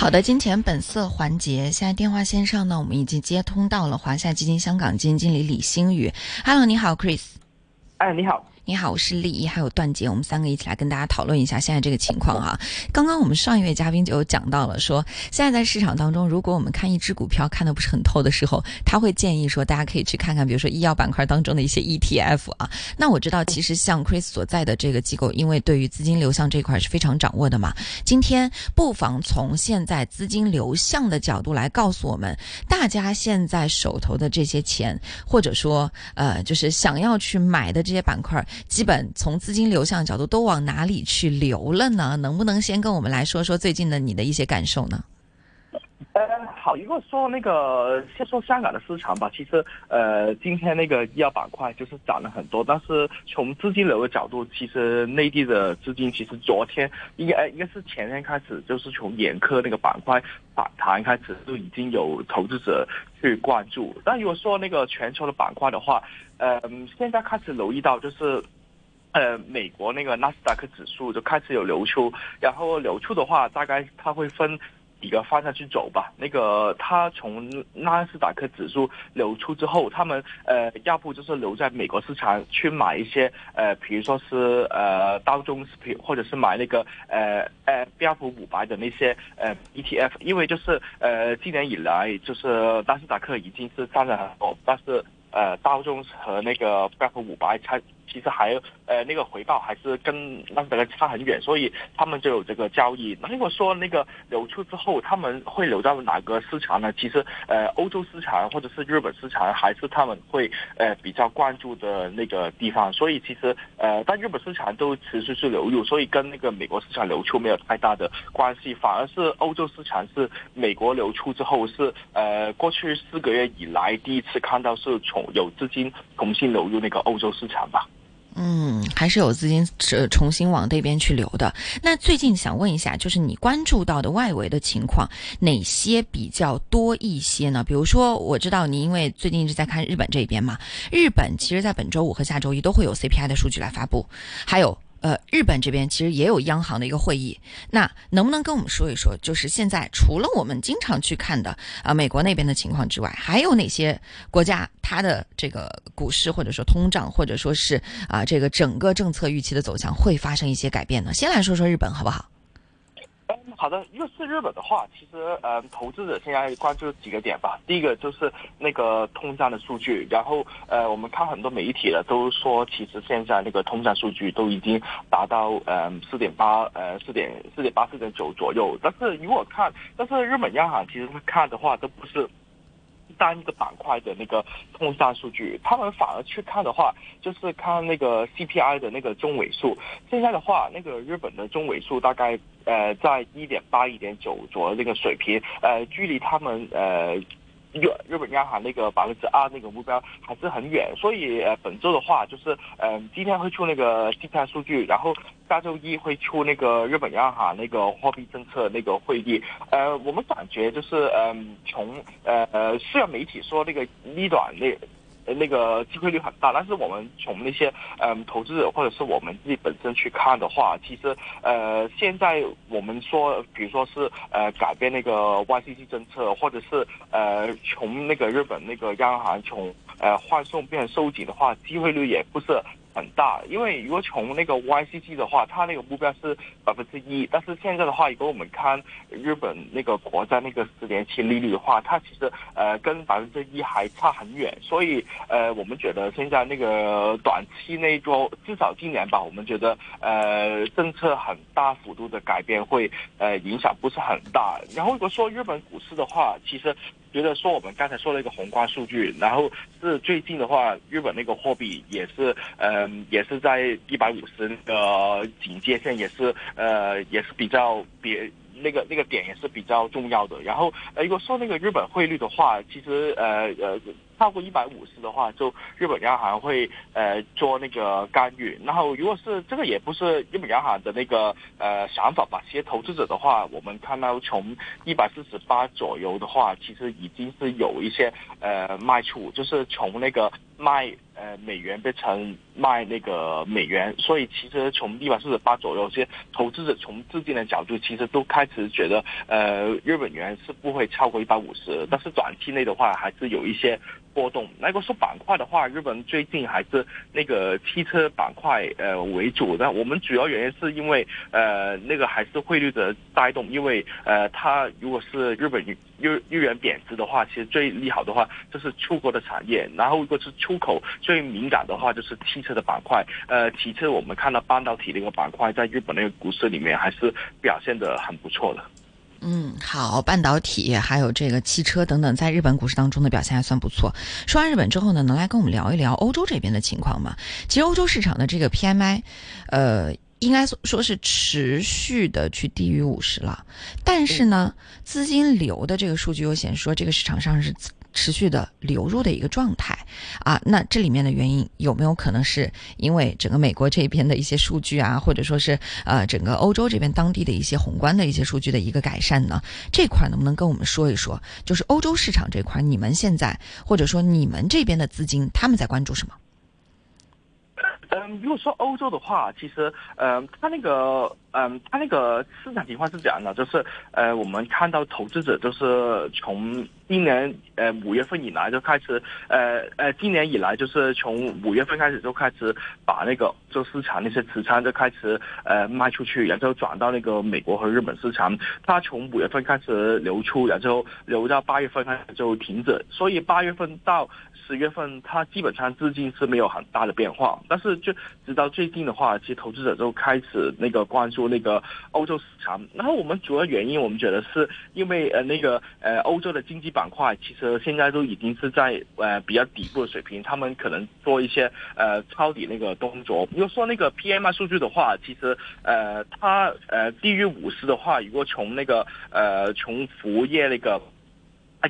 好的，金钱本色环节，现在电话线上呢，我们已经接通到了华夏基金香港基金经理李星宇。Hello，你好，Chris。哎，你好。你好，我是丽一，还有段杰，我们三个一起来跟大家讨论一下现在这个情况哈。刚刚我们上一位嘉宾就有讲到了，说现在在市场当中，如果我们看一只股票看的不是很透的时候，他会建议说大家可以去看看，比如说医药板块当中的一些 ETF 啊。那我知道，其实像 Chris 所在的这个机构，因为对于资金流向这块是非常掌握的嘛。今天不妨从现在资金流向的角度来告诉我们，大家现在手头的这些钱，或者说呃，就是想要去买的这些板块。基本从资金流向角度都往哪里去流了呢？能不能先跟我们来说说最近的你的一些感受呢？呃，好，如果说那个先说香港的市场吧，其实呃，今天那个医药板块就是涨了很多，但是从资金流的角度，其实内地的资金其实昨天应该应该是前天开始，就是从眼科那个板块反弹开始，就已经有投资者去关注。但如果说那个全球的板块的话，呃，现在开始留意到就是。呃，美国那个纳斯达克指数就开始有流出，然后流出的话，大概它会分几个方向去走吧。那个它从纳斯达克指数流出之后，他们呃，要不就是留在美国市场去买一些呃，比如说是呃，道中或者是买那个呃呃标普五百的那些呃 ETF，因为就是呃，今年以来就是纳斯达克已经是涨了很多，但是呃，道中和那个标普五百差。其实还呃那个回报还是跟那个差很远，所以他们就有这个交易。那如果说那个流出之后，他们会流到哪个市场呢？其实呃欧洲市场或者是日本市场还是他们会呃比较关注的那个地方。所以其实呃但日本市场都持续是流入，所以跟那个美国市场流出没有太大的关系。反而是欧洲市场是美国流出之后是呃过去四个月以来第一次看到是从有资金重新流入那个欧洲市场吧。嗯，还是有资金是重新往那边去流的。那最近想问一下，就是你关注到的外围的情况，哪些比较多一些呢？比如说，我知道你因为最近一直在看日本这边嘛，日本其实在本周五和下周一都会有 CPI 的数据来发布，还有。呃，日本这边其实也有央行的一个会议，那能不能跟我们说一说，就是现在除了我们经常去看的啊美国那边的情况之外，还有哪些国家它的这个股市或者说通胀或者说是啊这个整个政策预期的走向会发生一些改变呢？先来说说日本好不好？好的，如果是日本的话，其实呃，投资者现在关注几个点吧。第一个就是那个通胀的数据，然后呃，我们看很多媒体的都说，其实现在那个通胀数据都已经达到呃四点八呃四点四点八四点九左右。但是如果看，但是日本央行其实看的话都不是。单一个板块的那个通胀数据，他们反而去看的话，就是看那个 CPI 的那个中尾数。现在的话，那个日本的中尾数大概呃在一点八、一点九左右那个水平，呃，距离他们呃日日本央行那个百分之二那个目标还是很远。所以本周的话，就是嗯今天会出那个 CPI 数据，然后。下周一会出那个日本央行那个货币政策那个会议，呃，我们感觉就是，嗯，从呃呃，虽然媒体说那个逆短那那个机会率很大，但是我们从那些嗯投资者或者是我们自己本身去看的话，其实呃现在我们说，比如说是呃改变那个 YCC 政策，或者是呃从那个日本那个央行从呃换送变收紧的话，机会率也不是。很大，因为如果从那个 YCC 的话，它那个目标是百分之一，但是现在的话，如果我们看日本那个国债那个十年期利率的话，它其实呃跟百分之一还差很远，所以呃我们觉得现在那个短期内做至少今年吧，我们觉得呃政策很大幅度的改变会呃影响不是很大。然后如果说日本股市的话，其实。觉得说我们刚才说了一个宏观数据，然后是最近的话，日本那个货币也是，嗯，也是在一百五十那个警戒线，也是呃，也是比较别那个那个点也是比较重要的。然后，如果说那个日本汇率的话，其实呃呃。超过一百五十的话，就日本央行会呃做那个干预。然后如果是这个也不是日本央行的那个呃想法吧，其实投资者的话，我们看到从一百四十八左右的话，其实已经是有一些呃卖出，就是从那个卖。呃，美元变成卖那个美元，所以其实从一百四十八左右，些投资者从资金的角度，其实都开始觉得，呃，日本元是不会超过一百五十，但是短期内的话，还是有一些波动。那个说板块的话，日本最近还是那个汽车板块呃为主的。我们主要原因是因为呃那个还是汇率的带动，因为呃它如果是日本日日元贬值的话，其实最利好的话就是出国的产业，然后如果是出口。最敏感的话就是汽车的板块，呃，其次我们看到半导体那个板块在日本那个股市里面还是表现的很不错的。嗯，好，半导体还有这个汽车等等，在日本股市当中的表现还算不错。说完日本之后呢，能来跟我们聊一聊欧洲这边的情况吗？其实欧洲市场的这个 PMI，呃，应该说说是持续的去低于五十了，但是呢，资金流的这个数据又显示说这个市场上是。持续的流入的一个状态啊，那这里面的原因有没有可能是因为整个美国这边的一些数据啊，或者说是呃整个欧洲这边当地的一些宏观的一些数据的一个改善呢？这块能不能跟我们说一说？就是欧洲市场这块，你们现在或者说你们这边的资金他们在关注什么？嗯，如果说欧洲的话，其实，嗯，它那个，嗯，它那个市场情况是这样的，就是，呃，我们看到投资者就是从今年，呃，五月份以来就开始，呃，呃，今年以来就是从五月份开始就开始把那个就市场那些持仓就开始，呃，卖出去，然后转到那个美国和日本市场。它从五月份开始流出，然后流到八月份开始就停止，所以八月份到。十月份，它基本上资金是没有很大的变化，但是就直到最近的话，其实投资者就开始那个关注那个欧洲市场。然后我们主要原因，我们觉得是因为呃那个呃欧洲的经济板块其实现在都已经是在呃比较底部的水平，他们可能做一些呃抄底那个动作。比如说那个 PMI 数据的话，其实呃它呃低于五十的话，如果从那个呃从服务业那个，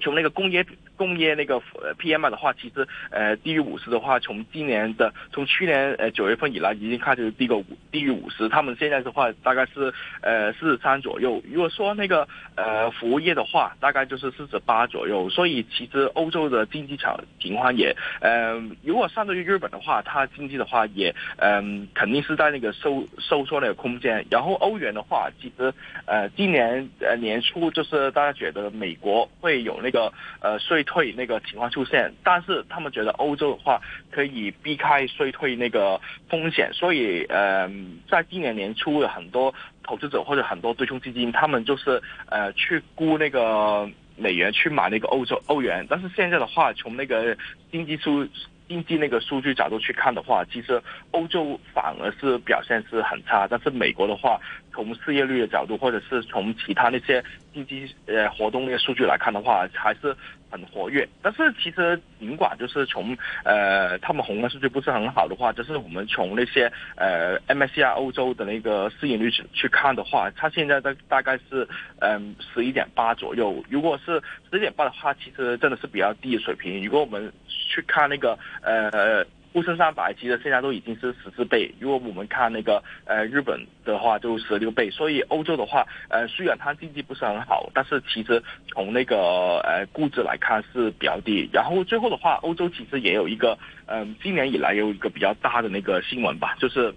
从那个工业。工业那个呃 PMI 的话，其实呃低于五十的话，从今年的从去年呃九月份以来已经开始低个五低于五十，他们现在的话大概是呃四十三左右。如果说那个呃服务业的话，大概就是四十八左右。所以其实欧洲的经济场情况也呃，如果相对于日本的话，它经济的话也嗯肯定是在那个收收缩那个空间。然后欧元的话，其实呃今年呃年初就是大家觉得美国会有那个呃税。退那个情况出现，但是他们觉得欧洲的话可以避开衰退那个风险，所以呃，在今年年初有很多投资者或者很多对冲基金，他们就是呃去估那个美元去买那个欧洲欧元，但是现在的话，从那个经济数经济那个数据角度去看的话，其实欧洲反而是表现是很差，但是美国的话，从失业率的角度或者是从其他那些经济呃活动那些数据来看的话，还是。很活跃，但是其实尽管就是从呃他们宏观数据不是很好的话，就是我们从那些呃 MSCI 欧洲的那个市盈率去看的话，它现在的大概是嗯十一点八左右。如果是十一点八的话，其实真的是比较低的水平。如果我们去看那个呃。沪深三百其实现在都已经是十四倍，如果我们看那个呃日本的话就十六倍，所以欧洲的话呃虽然它经济不是很好，但是其实从那个呃估值来看是比较低。然后最后的话，欧洲其实也有一个嗯今年以来有一个比较大的那个新闻吧，就是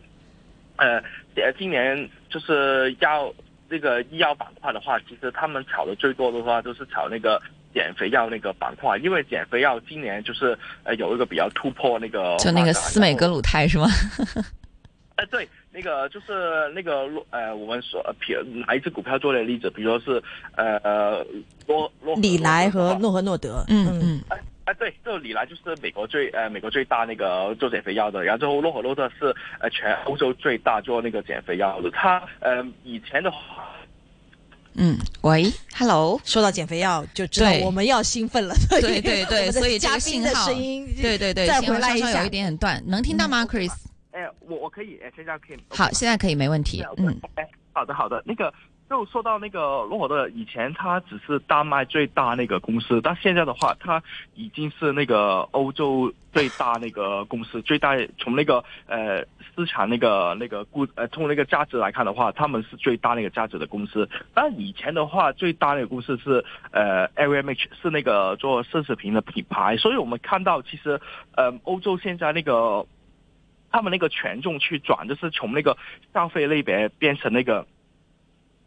呃呃今年就是要那个医药板块的话，其实他们炒的最多的话都是炒那个。减肥药那个板块，因为减肥药今年就是呃有一个比较突破那个，就那个司美格鲁肽是吗？哎，对，那个就是那个呃，我们说比拿一只股票做的例子，比如说是呃洛洛里莱和诺和诺德，嗯嗯，哎哎，对，这里莱就是美国最呃美国最大那个做减肥药的，然后洛和诺德是呃全欧洲最大做那个减肥药的，它呃以前的话。嗯，喂，Hello，说到减肥药就知道我们要兴奋了，对对对，所以嘉宾的声音，对对对，再回来一下，有一点点断，能听到吗，Chris？哎，我我可以，哎，现在可以，好，现在可以，没问题，嗯，哎，好的好的，那个就说到那个洛可可，以前它只是丹麦最大那个公司，但现在的话，它已经是那个欧洲最大那个公司，最大从那个呃市场那个那个估呃从那个价值来看的话，他们是最大那个价值的公司。但以前的话，最大那个公司是呃 LVMH，是那个做奢侈品的品牌。所以我们看到，其实呃欧洲现在那个他们那个权重去转，就是从那个消费类别变成那个。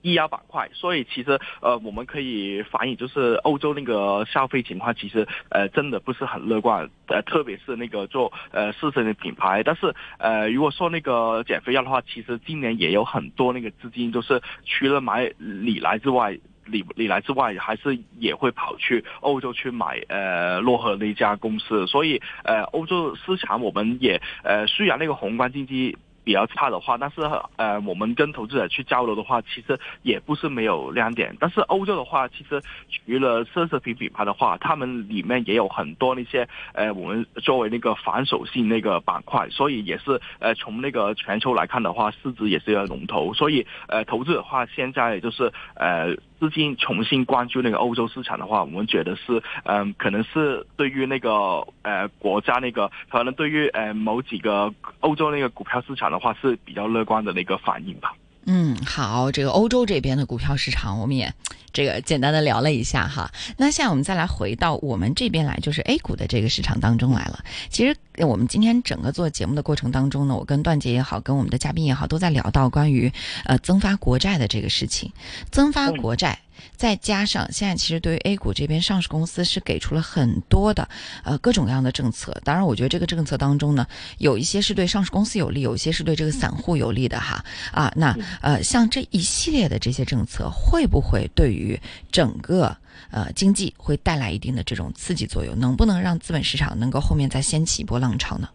医药板块，所以其实呃，我们可以反映就是欧洲那个消费情况，其实呃真的不是很乐观，呃，特别是那个做呃奢侈的品牌。但是呃，如果说那个减肥药的话，其实今年也有很多那个资金就是除了买李来之外，李李来之外，还是也会跑去欧洲去买呃洛河那家公司。所以呃，欧洲市场我们也呃，虽然那个宏观经济。比较差的话，但是呃，我们跟投资者去交流的话，其实也不是没有亮点。但是欧洲的话，其实除了奢侈品品牌的话，他们里面也有很多那些呃，我们作为那个反手性那个板块，所以也是呃，从那个全球来看的话，市值也是一个龙头。所以呃，投资的话，现在就是呃。资金重新关注那个欧洲市场的话，我们觉得是，嗯，可能是对于那个呃国家那个，可能对于呃某几个欧洲那个股票市场的话是比较乐观的那个反应吧。嗯，好，这个欧洲这边的股票市场，我们也这个简单的聊了一下哈。那现在我们再来回到我们这边来，就是 A 股的这个市场当中来了。其实我们今天整个做节目的过程当中呢，我跟段姐也好，跟我们的嘉宾也好，都在聊到关于呃增发国债的这个事情，增发国债。再加上现在其实对于 A 股这边上市公司是给出了很多的呃各种各样的政策，当然我觉得这个政策当中呢，有一些是对上市公司有利，有一些是对这个散户有利的哈。啊，那呃像这一系列的这些政策，会不会对于整个呃经济会带来一定的这种刺激作用？能不能让资本市场能够后面再掀起一波浪潮呢？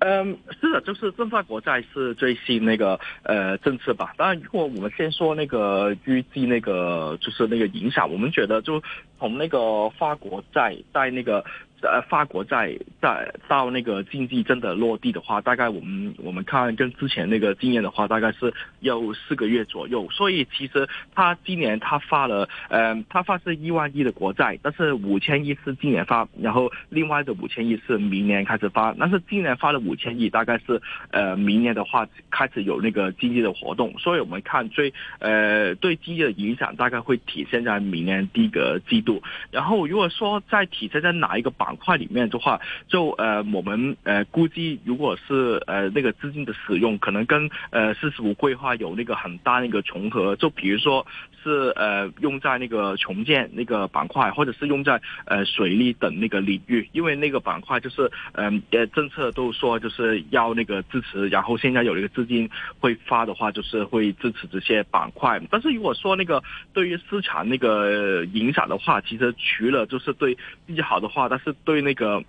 嗯，是的，就是增发国债是最新那个呃政策吧。当然，如果我们先说那个预计那个就是那个影响，我们觉得就从那个发国债在那个。呃，发国债在到那个经济真的落地的话，大概我们我们看跟之前那个经验的话，大概是要四个月左右。所以其实他今年他发了，呃，他发是一万亿的国债，但是五千亿是今年发，然后另外的五千亿是明年开始发。但是今年发了五千亿大概是呃明年的话开始有那个经济的活动，所以我们看最呃对经济的影响大概会体现在明年第一个季度。然后如果说在体现在哪一个板块里面的话，就呃，我们呃估计，如果是呃那个资金的使用，可能跟呃四十五规划有那个很大那个重合。就比如说是呃用在那个重建那个板块，或者是用在呃水利等那个领域，因为那个板块就是嗯呃政策都说就是要那个支持，然后现在有一个资金会发的话，就是会支持这些板块。但是如果说那个对于市场那个影响的话，其实除了就是对经济好的话，但是。对那个，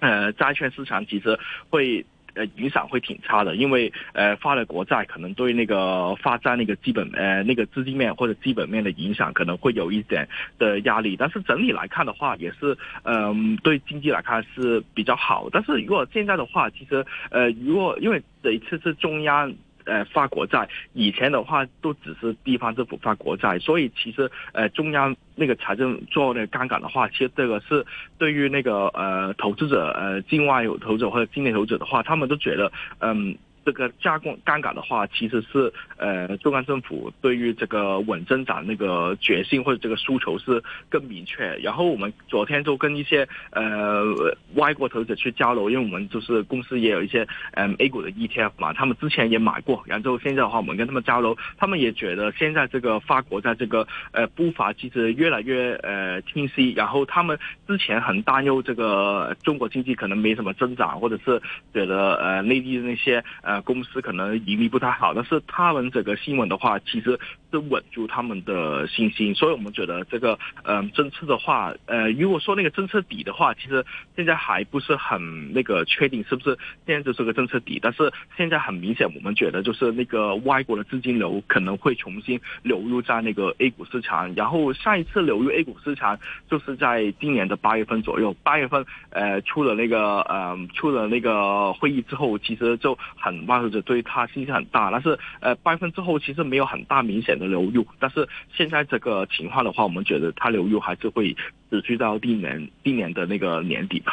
呃，债券市场其实会呃影响会挺差的，因为呃发了国债，可能对那个发债那个基本呃那个资金面或者基本面的影响可能会有一点的压力。但是整体来看的话，也是嗯对经济来看是比较好。但是如果现在的话，其实呃如果因为这一次是中央。呃，发国债以前的话都只是地方政府发国债，所以其实呃中央那个财政做那个杠杆的话，其实这个是对于那个呃投资者呃境外有投资者或者境内投资者的话，他们都觉得嗯。这个加工杠杆的话，其实是呃中央政府对于这个稳增长那个决心或者这个诉求是更明确。然后我们昨天就跟一些呃外国投资者去交流，因为我们就是公司也有一些嗯 A 股的 ETF 嘛，他们之前也买过。然后现在的话，我们跟他们交流，他们也觉得现在这个法国在这个呃步伐其实越来越呃清晰。然后他们之前很担忧这个中国经济可能没什么增长，或者是觉得呃内地的那些呃。公司可能盈利不太好，但是他们这个新闻的话，其实是稳住他们的信心。所以我们觉得这个嗯政策的话，呃，如果说那个政策底的话，其实现在还不是很那个确定是不是现在就是个政策底，但是现在很明显，我们觉得就是那个外国的资金流可能会重新流入在那个 A 股市场，然后上一次流入 A 股市场就是在今年的八月份左右，八月份呃出了那个呃出了那个会议之后，其实就很外者对它信心很大，但是呃八月份之后其实没有很大明显的流入，但是现在这个情况的话，我们觉得它流入还是会持续到今年今年的那个年底吧。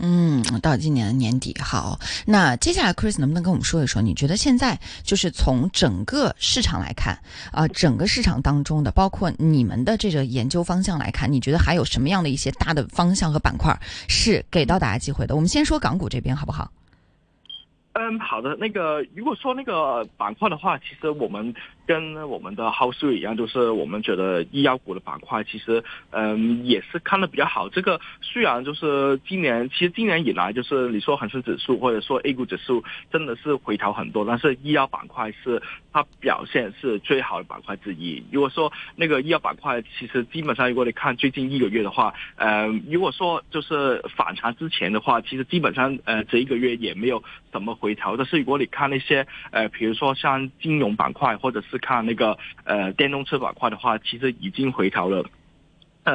嗯，到今年年底好。那接下来，Chris 能不能跟我们说一说？你觉得现在就是从整个市场来看啊，整个市场当中的，包括你们的这个研究方向来看，你觉得还有什么样的一些大的方向和板块是给到大家机会的？我们先说港股这边好不好？嗯，好的。那个如果说那个板块的话，其实我们。跟我们的 House 一样，就是我们觉得医药股的板块其实，嗯，也是看的比较好。这个虽然就是今年，其实今年以来，就是你说恒生指数或者说 A 股指数真的是回调很多，但是医药板块是它表现是最好的板块之一。如果说那个医药板块，其实基本上如果你看最近一个月的话，呃，如果说就是反弹之前的话，其实基本上呃这一个月也没有什么回回调。的是如果你看那些呃，比如说像金融板块或者是看那个呃电动车板块的话，其实已经回调了。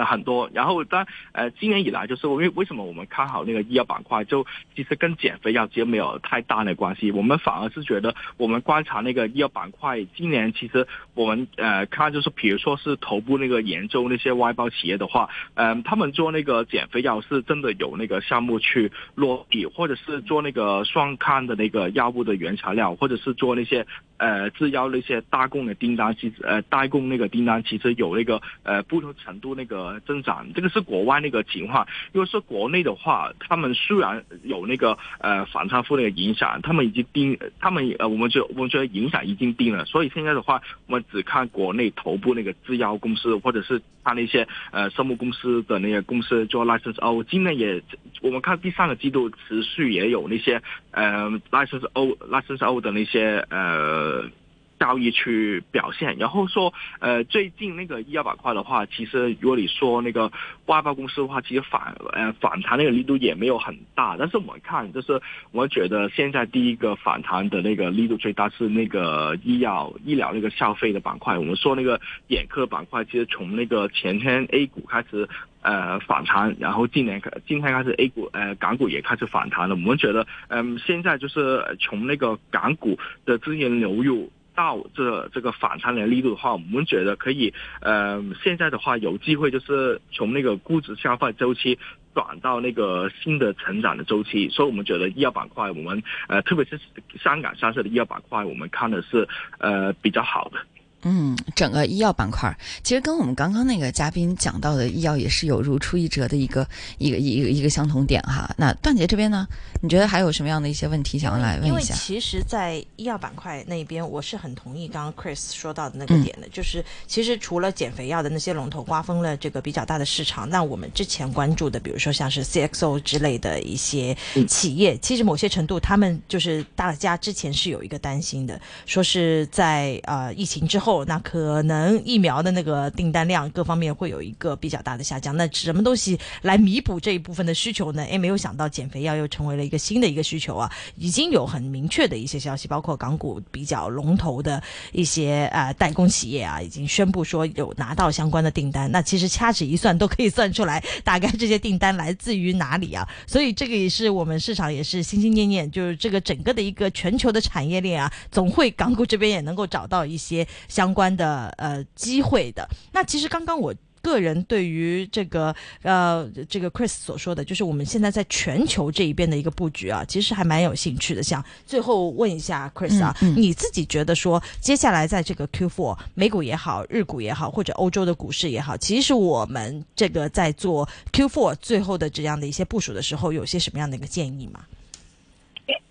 很多，然后但呃，今年以来就是为为什么我们看好那个医药板块，就其实跟减肥药其实没有太大的关系，我们反而是觉得我们观察那个医药板块，今年其实我们呃看就是，比如说是头部那个研究那些外包企业的话，嗯，他们做那个减肥药是真的有那个项目去落地，或者是做那个双抗的那个药物的原材料，或者是做那些呃制药那些大供的订单，其实呃代供那个订单其实有那个呃不同程度那个。增长这个是国外那个情况。如果是国内的话，他们虽然有那个呃反差负那个影响，他们已经定，他们呃，我们就我们觉得影响已经定了。所以现在的话，我们只看国内头部那个制药公司，或者是看那些呃生物公司的那些公司做 license O。今年也我们看第三个季度持续也有那些呃 license O license O 的那些呃。the 交易去表现，然后说，呃，最近那个医药板块的话，其实如果你说那个外包公司的话，其实反呃反弹那个力度也没有很大，但是我们看，就是我觉得现在第一个反弹的那个力度最大是那个医药医疗那个消费的板块。我们说那个眼科板块，其实从那个前天 A 股开始呃反弹，然后今年今天开始 A 股呃港股也开始反弹了。我们觉得，嗯，现在就是从那个港股的资金流入。到这这个反弹的力度的话，我们觉得可以，呃，现在的话有机会就是从那个估值消化周期转到那个新的成长的周期，所以我们觉得医药板块，我们呃，特别是香港上市的医药板块，我们看的是呃比较好的。嗯，整个医药板块其实跟我们刚刚那个嘉宾讲到的医药也是有如出一辙的一个一个一个一个相同点哈。那段杰这边呢，你觉得还有什么样的一些问题想要来问一下？其实，在医药板块那边，我是很同意刚刚 Chris 说到的那个点的，就是其实除了减肥药的那些龙头瓜分了这个比较大的市场，那我们之前关注的，比如说像是 CXO 之类的一些企业，其实某些程度他们就是大家之前是有一个担心的，说是在呃疫情之后。那可能疫苗的那个订单量各方面会有一个比较大的下降。那什么东西来弥补这一部分的需求呢？哎，没有想到减肥药又成为了一个新的一个需求啊！已经有很明确的一些消息，包括港股比较龙头的一些呃代工企业啊，已经宣布说有拿到相关的订单。那其实掐指一算都可以算出来，大概这些订单来自于哪里啊？所以这个也是我们市场也是心心念念，就是这个整个的一个全球的产业链啊，总会港股这边也能够找到一些相。相关的呃机会的，那其实刚刚我个人对于这个呃这个 Chris 所说的，就是我们现在在全球这一边的一个布局啊，其实还蛮有兴趣的。想最后问一下 Chris 啊，你自己觉得说接下来在这个 Q4 美股也好，日股也好，或者欧洲的股市也好，其实我们这个在做 Q4 最后的这样的一些部署的时候，有些什么样的一个建议吗？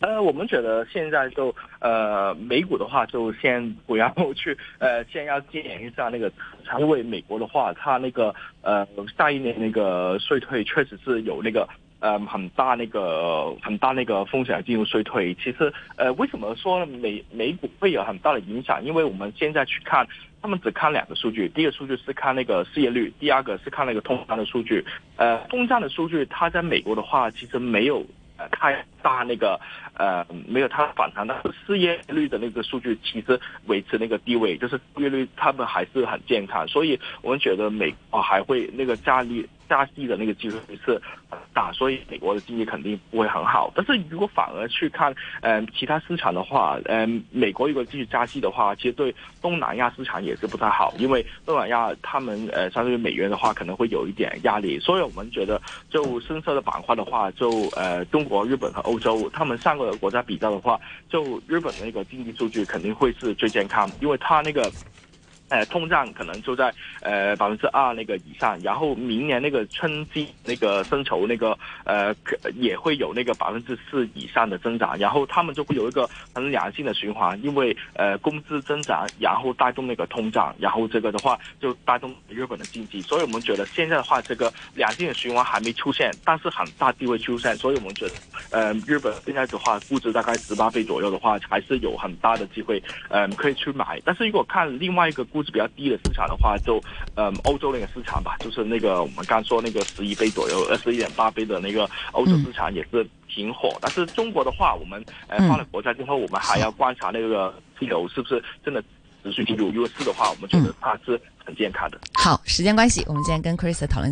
呃，我们觉得现在就呃，美股的话就先不要 去呃，先要检验一下那个，因为美国的话，它那个呃，下一年那个税退确实是有那个呃很大那个很大那个风险进入衰退。其实呃为什么说美美股会有很大的影响？因为我们现在去看，他们只看两个数据，第一个数据是看那个失业率，第二个是看那个通胀的数据。呃，通胀的数据它在美国的话，其实没有呃太大那个呃没有它反弹，但是失业率的那个数据其实维持那个低位，就是失业率他们还是很健康，所以我们觉得美国还会那个加利。加息的那个机会是很大，所以美国的经济肯定不会很好。但是如果反而去看，嗯，其他市场的话，嗯，美国如果继续加息的话，其实对东南亚市场也是不太好，因为东南亚他们呃相对于美元的话，可能会有一点压力。所以我们觉得，就深色的板块的话，就呃中国、日本和欧洲，他们三个国家比较的话，就日本的那个经济数据肯定会是最健康，因为它那个。呃，通胀可能就在呃百分之二那个以上，然后明年那个春季那个薪酬那个呃也会有那个百分之四以上的增长，然后他们就会有一个很良性的循环，因为呃工资增长，然后带动那个通胀，然后这个的话就带动日本的经济，所以我们觉得现在的话这个良性的循环还没出现，但是很大机会出现，所以我们觉得呃日本现在的话估值大概十八倍左右的话，还是有很大的机会嗯可以去买，但是如果看另外一个估。是比较低的市场的话，就嗯欧洲那个市场吧，就是那个我们刚说那个十一倍左右，二十一点八倍的那个欧洲市场也是挺火。但是中国的话，我们呃发了国家之后，我们还要观察那个气流是不是真的持续进入。如果是的话，我们觉得它是很健康的。好，时间关系，我们今天跟 Chris 讨论。